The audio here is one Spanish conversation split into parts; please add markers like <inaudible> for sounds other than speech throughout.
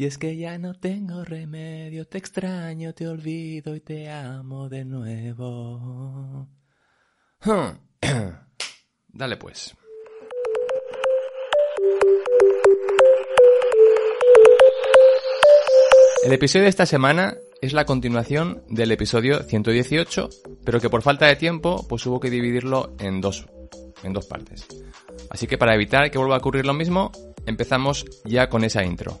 Y es que ya no tengo remedio, te extraño, te olvido y te amo de nuevo. <coughs> Dale pues. El episodio de esta semana es la continuación del episodio 118, pero que por falta de tiempo pues hubo que dividirlo en dos, en dos partes. Así que para evitar que vuelva a ocurrir lo mismo, empezamos ya con esa intro.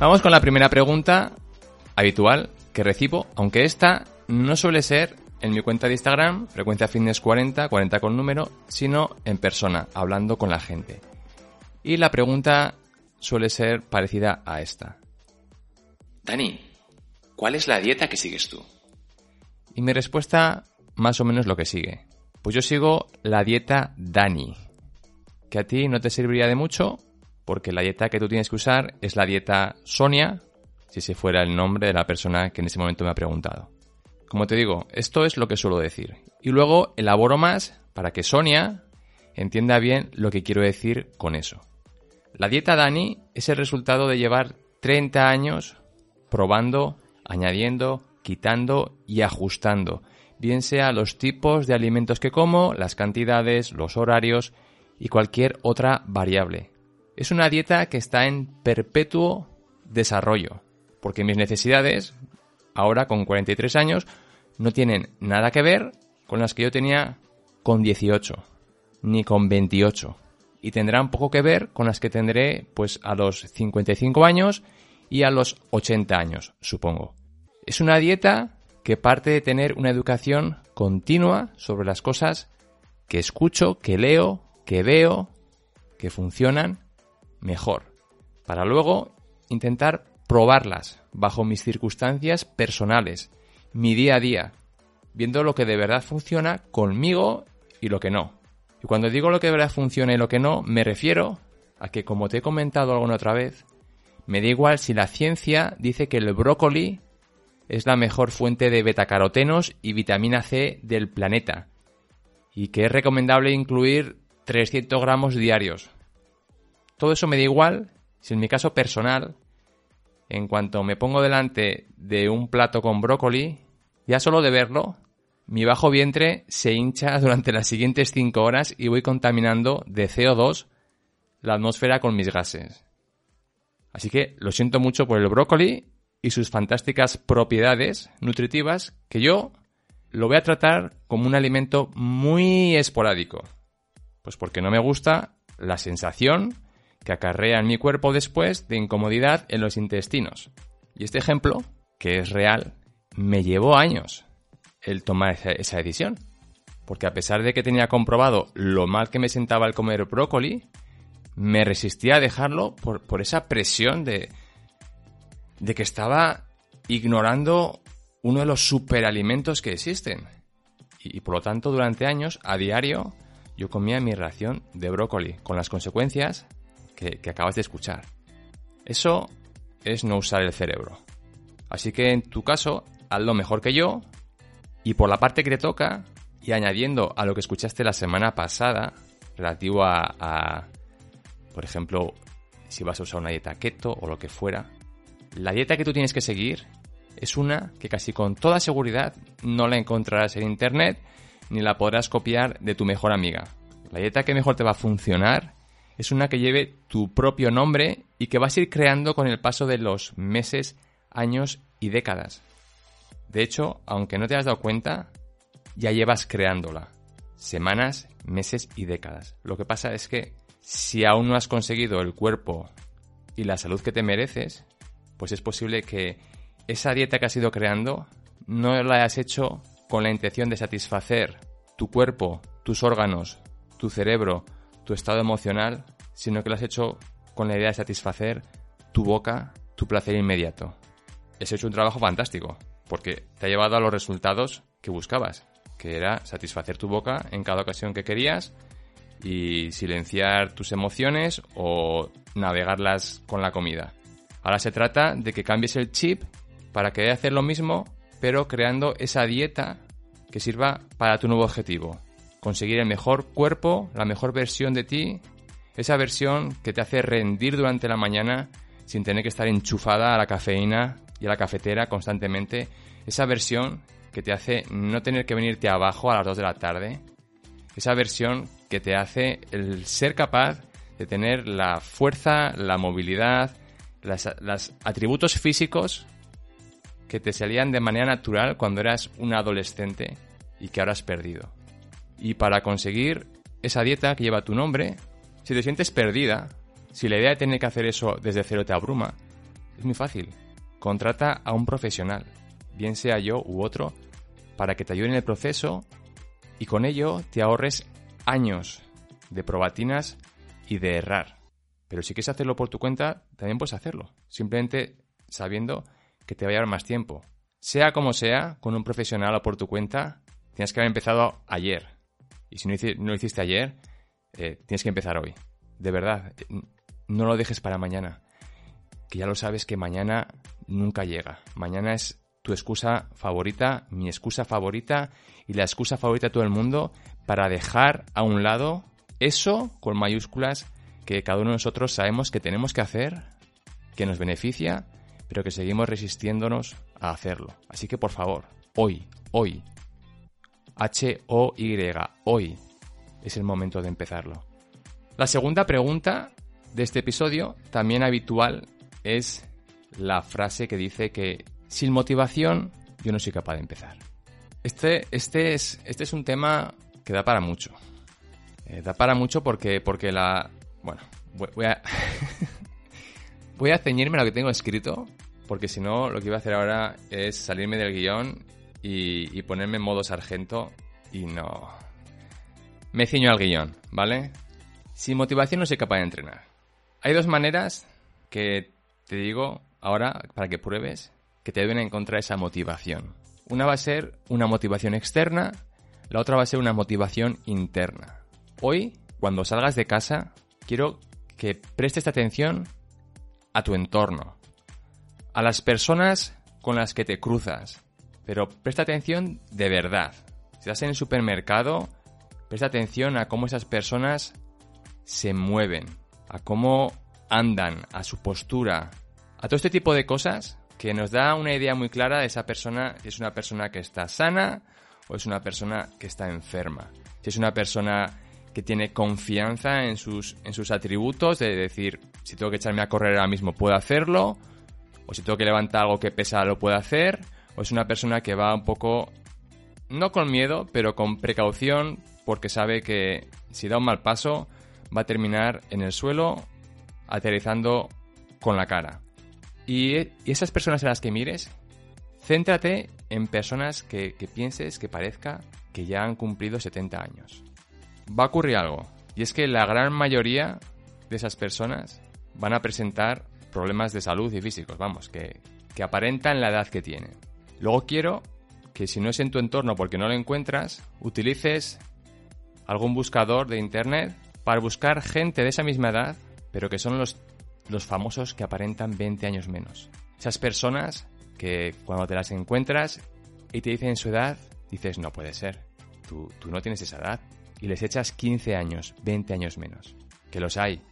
Vamos con la primera pregunta habitual que recibo, aunque esta no suele ser en mi cuenta de Instagram, frecuencia fitness 40, 40 con número, sino en persona, hablando con la gente. Y la pregunta suele ser parecida a esta. Dani, ¿cuál es la dieta que sigues tú? Y mi respuesta más o menos lo que sigue. Pues yo sigo la dieta Dani, que a ti no te serviría de mucho porque la dieta que tú tienes que usar es la dieta Sonia, si se fuera el nombre de la persona que en ese momento me ha preguntado. Como te digo, esto es lo que suelo decir. Y luego elaboro más para que Sonia entienda bien lo que quiero decir con eso. La dieta Dani es el resultado de llevar 30 años probando, añadiendo, quitando y ajustando, bien sea los tipos de alimentos que como, las cantidades, los horarios y cualquier otra variable. Es una dieta que está en perpetuo desarrollo, porque mis necesidades, ahora con 43 años, no tienen nada que ver con las que yo tenía con 18, ni con 28, y tendrán poco que ver con las que tendré pues a los 55 años y a los 80 años, supongo. Es una dieta que parte de tener una educación continua sobre las cosas que escucho, que leo, que veo, que funcionan mejor, para luego intentar probarlas bajo mis circunstancias personales, mi día a día, viendo lo que de verdad funciona conmigo y lo que no. Y cuando digo lo que de verdad funciona y lo que no, me refiero a que, como te he comentado alguna otra vez, me da igual si la ciencia dice que el brócoli es la mejor fuente de betacarotenos y vitamina C del planeta, y que es recomendable incluir 300 gramos diarios. Todo eso me da igual si en mi caso personal, en cuanto me pongo delante de un plato con brócoli, ya solo de verlo, mi bajo vientre se hincha <laughs> durante las siguientes 5 horas y voy contaminando de CO2 la atmósfera con mis gases. Así que lo siento mucho por el brócoli y sus fantásticas propiedades nutritivas que yo lo voy a tratar como un alimento muy esporádico. Pues porque no me gusta la sensación que acarrea en mi cuerpo después de incomodidad en los intestinos. Y este ejemplo, que es real, me llevó años el tomar esa, decisión. Porque a pesar de que tenía comprobado lo mal que me sentaba el comer brócoli, me resistía a dejarlo por, por esa presión de, de que estaba ignorando uno de los superalimentos que existen. Y, y por lo tanto, durante años, a diario, yo comía mi ración de brócoli, con las consecuencias que, acabas de escuchar. Eso es no usar el cerebro. Así que en tu caso, hazlo mejor que yo, y por la parte que te toca, y añadiendo a lo que escuchaste la semana pasada, relativo a, a por ejemplo, si vas a usar una dieta keto o lo que fuera, la dieta que tú tienes que seguir es una que casi con toda seguridad no la encontrarás en internet ni la podrás copiar de tu mejor amiga. La dieta que mejor te va a funcionar es una que lleve tu propio nombre y que vas a ir creando con el paso de los meses, años y décadas. De hecho, aunque no te has dado cuenta, ya llevas creándola. Semanas, meses y décadas. Lo que pasa es que si aún no has conseguido el cuerpo y la salud que te mereces, pues es posible que esa dieta que has ido creando no la hayas hecho con la intención de satisfacer tu cuerpo, tus órganos, tu cerebro, tu estado emocional, sino que lo has hecho con la idea de satisfacer tu boca, tu placer inmediato. Es hecho un trabajo fantástico, porque te ha llevado a los resultados que buscabas, que era satisfacer tu boca en cada ocasión que querías y silenciar tus emociones o navegarlas con la comida. Ahora se trata de que cambies el chip para querer hacer lo mismo, pero creando esa dieta que sirva para tu nuevo objetivo. Conseguir el mejor cuerpo, la mejor versión de ti, esa versión que te hace rendir durante la mañana sin tener que estar enchufada a la cafeína y a la cafetera constantemente, esa versión que te hace no tener que venirte abajo a las 2 de la tarde, esa versión que te hace el ser capaz de tener la fuerza, la movilidad, los atributos físicos que te salían de manera natural cuando eras un adolescente y que ahora has perdido. Y para conseguir esa dieta que lleva tu nombre, si te sientes perdida, si la idea de tener que hacer eso desde cero te abruma, es muy fácil. Contrata a un profesional, bien sea yo u otro, para que te ayude en el proceso y con ello te ahorres años de probatinas y de errar. Pero si quieres hacerlo por tu cuenta, también puedes hacerlo, simplemente sabiendo que te va a llevar más tiempo. Sea como sea, con un profesional o por tu cuenta, tienes que haber empezado ayer. Y si no, lo hiciste ayer, eh, tienes que empezar hoy. De verdad, no lo dejes para mañana. Que ya lo sabes que mañana nunca llega. Mañana es tu excusa favorita, mi excusa favorita y la excusa favorita de todo el mundo para dejar a un lado eso con mayúsculas que cada uno de nosotros sabemos que tenemos que hacer, que nos beneficia pero que seguimos resistiéndonos a hacerlo. Así que por favor, hoy, hoy, H-O-Y, hoy es el momento de empezarlo. La segunda pregunta de este episodio, también habitual, es la frase que dice que sin motivación yo no soy capaz de empezar. Este, este, es, este es un tema que da para mucho. Eh, da para mucho porque, porque la... Bueno, voy a... <laughs> Voy a ceñirme a lo que tengo escrito, porque si no, lo que iba a hacer ahora es salirme del guion y, ponerme en modo sargento y no. Me ciño al guion, ¿vale? Sin motivación no soy capaz de entrenar. Hay dos maneras que te digo ahora para que pruebes que te deben encontrar esa motivación. Una va a ser una motivación externa, la otra va a ser una motivación interna. Hoy, cuando salgas de casa, quiero que prestes atención a tu entorno, a las personas con las que te cruzas. Pero presta atención de verdad. Si estás en el supermercado, presta atención a cómo esas personas se mueven, a cómo andan, a su postura, a todo este tipo de cosas que nos da una idea muy clara de esa persona, si es una persona que está sana o es una persona que está enferma. Si es una persona que tiene confianza en sus, en sus atributos, de decir, si tengo que echarme a correr ahora mismo, puedo hacerlo, o si tengo que levantar algo que pesa, lo puedo hacer, es una persona que va un poco, no con miedo, pero con precaución, porque sabe que si da un mal paso, va a terminar en el suelo, aterrizando con la cara. Y, esas personas a las que mires, céntrate en personas que, que pienses que parezca que ya han cumplido 70 años va a ocurrir algo. Y es que la gran mayoría de esas personas van a presentar problemas de salud y físicos, vamos, que, que aparentan la edad que tienen. Luego quiero que si no es en tu entorno porque no lo encuentras, utilices algún buscador de internet para buscar gente de esa misma edad, pero que son los, los famosos que aparentan 20 años menos. Esas personas que cuando te las encuentras y te dicen su edad, dices, no puede ser, tú, tú no tienes esa edad, y les echas 15 años, 20 años menos. Que los hay.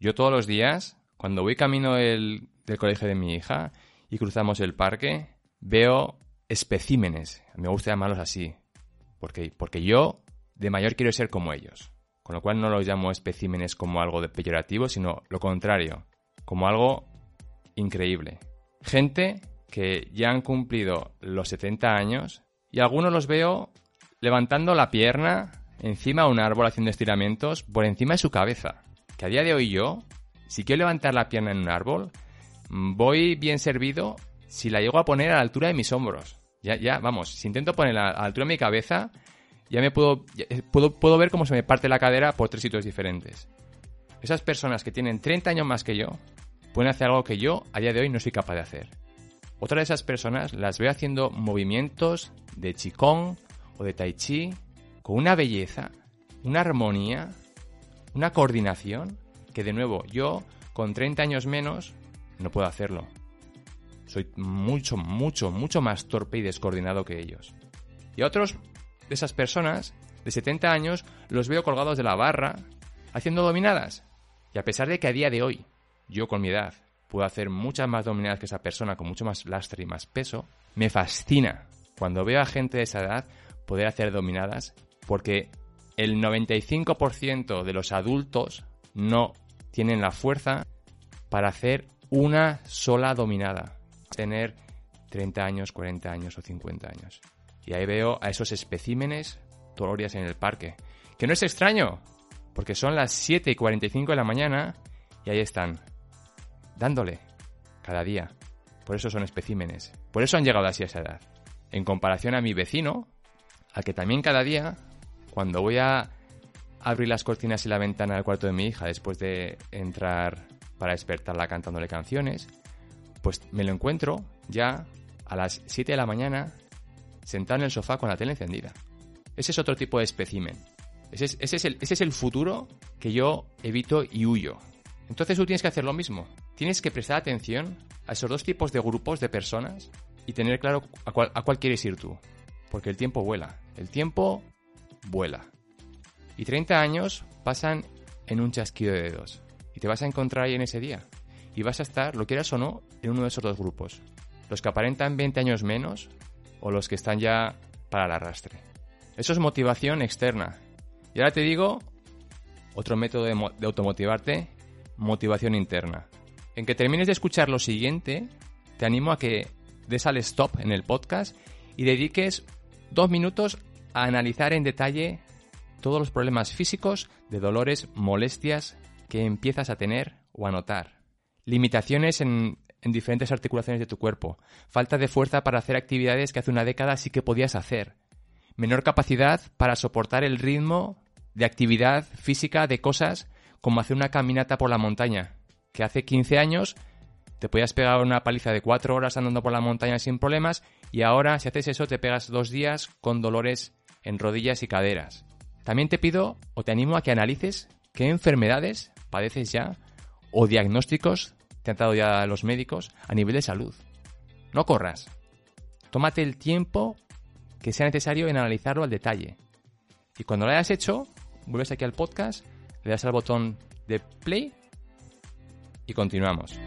Yo todos los días, cuando voy camino del, colegio de mi hija y cruzamos el parque, veo especímenes. Me gusta llamarlos así. Porque, porque yo de mayor quiero ser como ellos. Con lo cual no los llamo especímenes como algo de peyorativo, sino lo contrario, como algo increíble. Gente que ya han cumplido los 70 años y algunos los veo levantando la pierna encima de un árbol haciendo estiramientos por encima de su cabeza. Que a día de hoy yo, si quiero levantar la pierna en un árbol, voy bien servido si la llego a poner a la altura de mis hombros. Ya, ya, vamos, si intento ponerla a la altura de mi cabeza, ya me puedo, eh, puedo, puedo ver cómo se me parte la cadera por tres sitios diferentes. Esas personas que tienen 30 años más que yo, pueden hacer algo que yo a día de hoy no soy capaz de hacer. Otra de esas personas las veo haciendo movimientos de qigong o de tai chi con una belleza, una armonía, una coordinación que de nuevo yo con 30 años menos no puedo hacerlo. Soy mucho, mucho, mucho más torpe y descoordinado que ellos. Y otros de esas personas de 70 años los veo colgados de la barra haciendo dominadas. Y a pesar de que a día de hoy, yo con mi edad, puedo hacer muchas más dominadas que esa persona con mucho más lastre y más peso, me fascina cuando veo a gente de esa edad poder hacer dominadas porque el 95% de los adultos no tienen la fuerza para hacer una sola dominada. Tener 30 años, 40 años o 50 años. Y ahí veo a esos especímenes tolorias en el parque. Que no es extraño, porque son las 7 y 45 de la mañana y ahí están, dándole, cada día. Por eso son especímenes. Por eso han llegado así a esa edad. En comparación a mi vecino, al que también cada día, cuando voy a abrir las cortinas y la ventana del cuarto de mi hija después de entrar para despertarla cantándole canciones, pues me lo encuentro ya a las 7 de la mañana sentado en el sofá con la tele encendida. Ese es otro tipo de espécimen. Ese es, el, futuro que yo evito y huyo. Entonces tú tienes que hacer lo mismo. Tienes que prestar atención a esos dos tipos de grupos de personas y tener claro a cuál, a cuál quieres ir tú. Porque el tiempo vuela. El tiempo vuela. Y 30 años pasan en un chasquido de dedos. Y te vas a encontrar ahí en ese día. Y vas a estar, lo quieras o no, en uno de esos dos grupos. Los que aparentan 20 años menos o los que están ya para el arrastre. Eso es motivación externa. Y ahora te digo otro método de, automotivarte, motivación interna. En que termines de escuchar lo siguiente, te animo a que des al stop en el podcast y dediques dos minutos a analizar en detalle todos los problemas físicos, de dolores, molestias que empiezas a tener o a notar. Limitaciones en, en diferentes articulaciones de tu cuerpo. Falta de fuerza para hacer actividades que hace una década sí que podías hacer menor capacidad para soportar el ritmo de actividad física de cosas como hacer una caminata por la montaña, que hace 15 años te podías pegar una paliza de 4 horas andando por la montaña sin problemas y ahora si haces eso te pegas dos días con dolores en rodillas y caderas. También te pido o te animo a que analices qué enfermedades padeces ya o diagnósticos ya los médicos a nivel de salud. No corras. Tómate el tiempo que sea necesario en analizarlo al detalle. Y cuando lo hayas hecho, vuelves aquí al podcast, le das al botón de play y continuamos.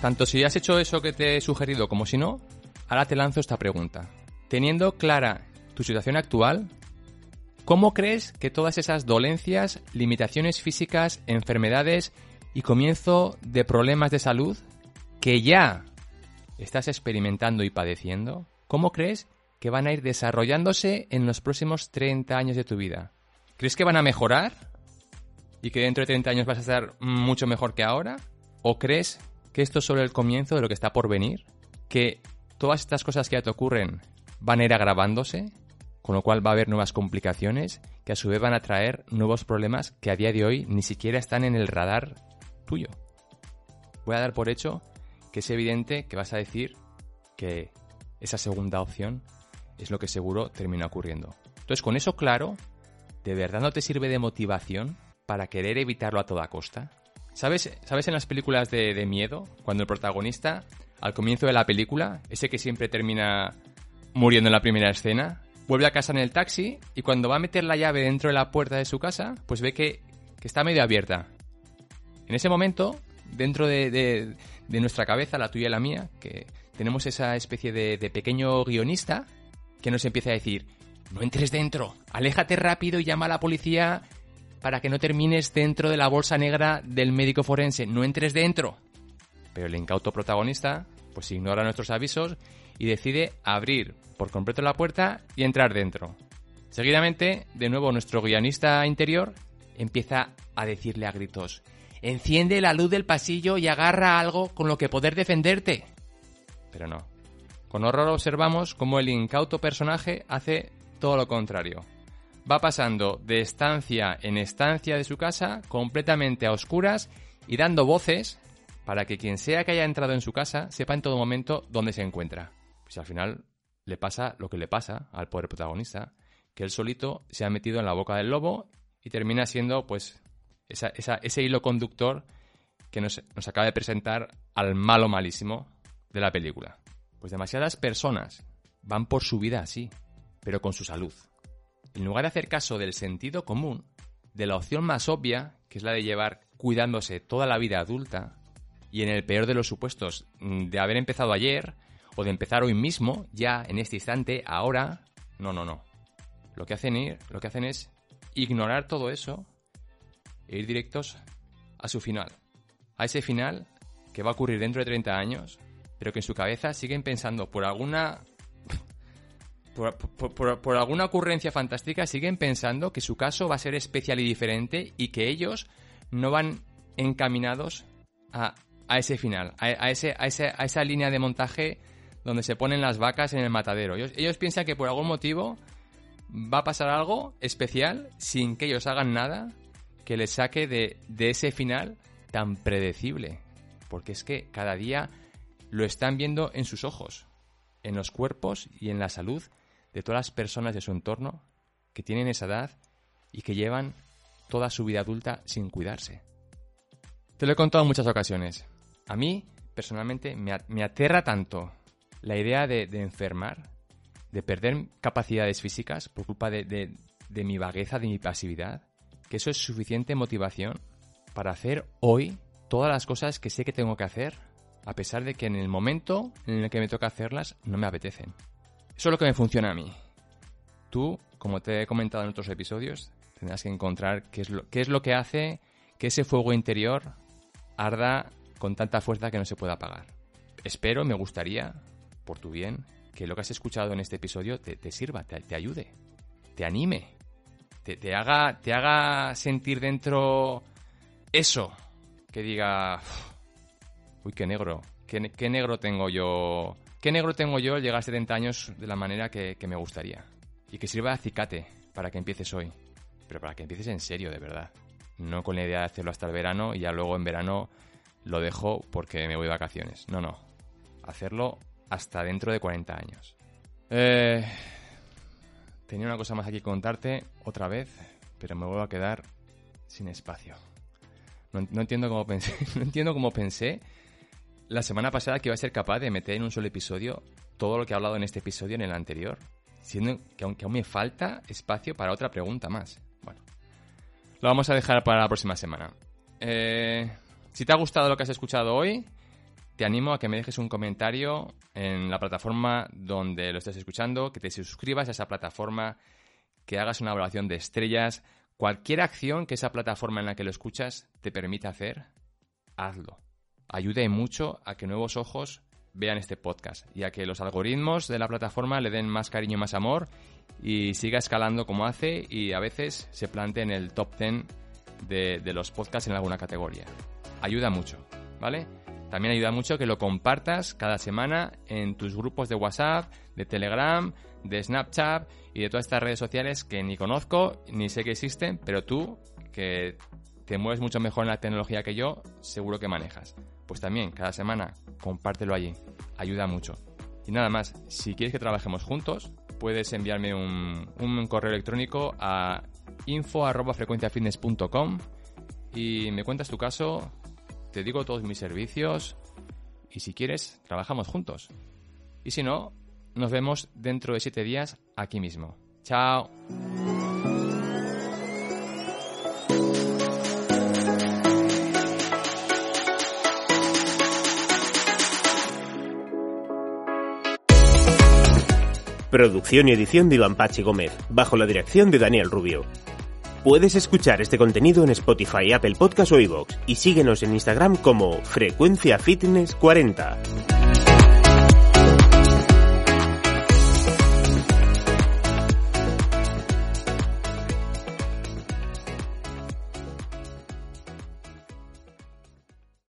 Tanto si has hecho eso que te he sugerido como si no, ahora te lanzo esta pregunta. Teniendo clara tu situación actual, ¿Cómo crees que todas esas dolencias, limitaciones físicas, enfermedades y comienzo de problemas de salud que ya estás experimentando y padeciendo, cómo crees que van a ir desarrollándose en los próximos 30 años de tu vida? ¿Crees que van a mejorar? ¿Y que dentro de 30 años vas a estar mucho mejor que ahora? ¿O crees que esto es solo el comienzo de lo que está por venir? ¿Que todas estas cosas que ya te ocurren van a ir agravándose? con lo cual va a haber nuevas complicaciones que a su vez van a traer nuevos problemas que a día de hoy ni siquiera están en el radar tuyo. Voy a dar por hecho que es evidente que vas a decir que esa segunda opción es lo que seguro termina ocurriendo. Entonces, con eso claro, ¿de verdad no te sirve de motivación para querer evitarlo a toda costa? ¿Sabes, ¿sabes en las películas de, de miedo, cuando el protagonista, al comienzo de la película, ese que siempre termina muriendo en la primera escena, vuelve a casa en el taxi y cuando va a meter la llave dentro de la puerta de su casa, pues ve que, está medio abierta. En ese momento, dentro de, nuestra cabeza, la tuya y la mía, que tenemos esa especie de, pequeño guionista que nos empieza a decir, no entres dentro, aléjate rápido y llama a la policía para que no termines dentro de la bolsa negra del médico forense, no entres dentro. Pero el incauto protagonista pues ignora nuestros avisos y decide abrir por completo la puerta y entrar dentro. Seguidamente, de nuevo nuestro guionista interior empieza a decirle a gritos, enciende la luz del pasillo y agarra algo con lo que poder defenderte. Pero no. Con horror observamos cómo el incauto personaje hace todo lo contrario. Va pasando de estancia en estancia de su casa completamente a oscuras y dando voces para que quien sea que haya entrado en su casa sepa en todo momento dónde se encuentra. Pues al final le pasa lo que le pasa al pobre protagonista, que él solito se ha metido en la boca del lobo y termina siendo pues ese hilo conductor que nos, nos acaba de presentar al malo malísimo de la película. Pues demasiadas personas van por su vida así, pero con su salud. En lugar de hacer caso del sentido común, de la opción más obvia, que es la de llevar cuidándose toda la vida adulta, y en el peor de los supuestos, mm, de haber empezado ayer, o de empezar hoy mismo, ya en este instante, ahora, no, no, no. Lo que hacen, ir, lo que hacen es ignorar todo eso e ir directos a su final. A ese final que va a ocurrir dentro de 30 años, pero que en su cabeza siguen pensando por alguna <laughs> por, alguna ocurrencia fantástica siguen pensando que su caso va a ser especial y diferente y que ellos no van encaminados a, ese final, a, ese, a, esa línea de montaje donde se ponen las vacas en el matadero. Ellos, piensan que por algún motivo va a pasar algo especial sin que ellos hagan nada que les saque de, de ese final tan predecible. Porque es que cada día lo están viendo en sus ojos, en los cuerpos y en la salud de todas las personas de su entorno que tienen esa edad y que llevan toda su vida adulta sin cuidarse. Te lo he contado en muchas ocasiones. A mí, personalmente, me, aterra tanto la idea de, enfermar, de perder capacidades físicas por culpa de, mi vagueza, de mi pasividad, que eso es suficiente motivación para hacer hoy todas las cosas que sé que tengo que hacer, a pesar de que en el momento en el que me toca hacerlas no me apetecen. Eso es lo que me funciona a mí. Tú, como te he comentado en otros episodios, tendrás que encontrar qué es lo, qué es lo que hace que ese fuego interior arda con tanta fuerza que no se pueda apagar. Espero, me gustaría, por tu bien, que lo que has escuchado en este episodio te, sirva, te ayude, te anime te, haga, te haga sentir dentro eso, que diga, uy, qué negro, qué, qué, negro tengo yo, qué negro tengo yo al llegar a 70 años de la manera que, me gustaría. Y que sirva de acicate para que empieces hoy, pero para que empieces en serio, de verdad. No con la idea de hacerlo hasta el verano y ya luego en verano lo dejo porque me voy de vacaciones. No, no. Hacerlo hasta dentro de 40 años. Eh, Tenía una cosa más aquí que contarte otra vez, pero me vuelvo a quedar sin espacio. No, entiendo cómo pensé, <laughs> no entiendo cómo pensé la semana pasada que iba a ser capaz de meter en un solo episodio todo lo que he hablado en este episodio en el anterior, siendo que aún, aún me falta espacio para otra pregunta más. Bueno, lo vamos a dejar para la próxima semana. Eh, si te ha gustado lo que has escuchado hoy, te animo a que me dejes un comentario en la plataforma donde lo estés escuchando, que te suscribas a esa plataforma, que hagas una evaluación de estrellas. Cualquier acción que esa plataforma en la que lo escuchas te permita hacer, hazlo. Ayude mucho a que nuevos ojos vean este podcast y a que los algoritmos de la plataforma le den más cariño y más amor y siga escalando como hace y a veces se plante en el top 10 de, de los podcasts en alguna categoría. Ayuda mucho, ¿vale? También ayuda mucho que lo compartas cada semana en tus grupos de WhatsApp, de Telegram, de Snapchat y de todas estas redes sociales que ni conozco ni sé que existen, pero tú, que te mueves mucho mejor en la tecnología que yo, seguro que manejas. Pues también, cada semana, compártelo allí. Ayuda mucho. Y nada más, si quieres que trabajemos juntos, puedes enviarme un, un correo electrónico a info.frecuenciafitness.com y me cuentas tu caso, te digo todos mis servicios y si quieres, trabajamos juntos. Y si no, nos vemos dentro de siete días aquí mismo. Chao. Producción y edición de Iván Pachi Gómez, bajo la dirección de Daniel Rubio. Puedes escuchar este contenido en Spotify, Apple Podcast o iVoox y síguenos en Instagram como Frecuencia Fitness 40.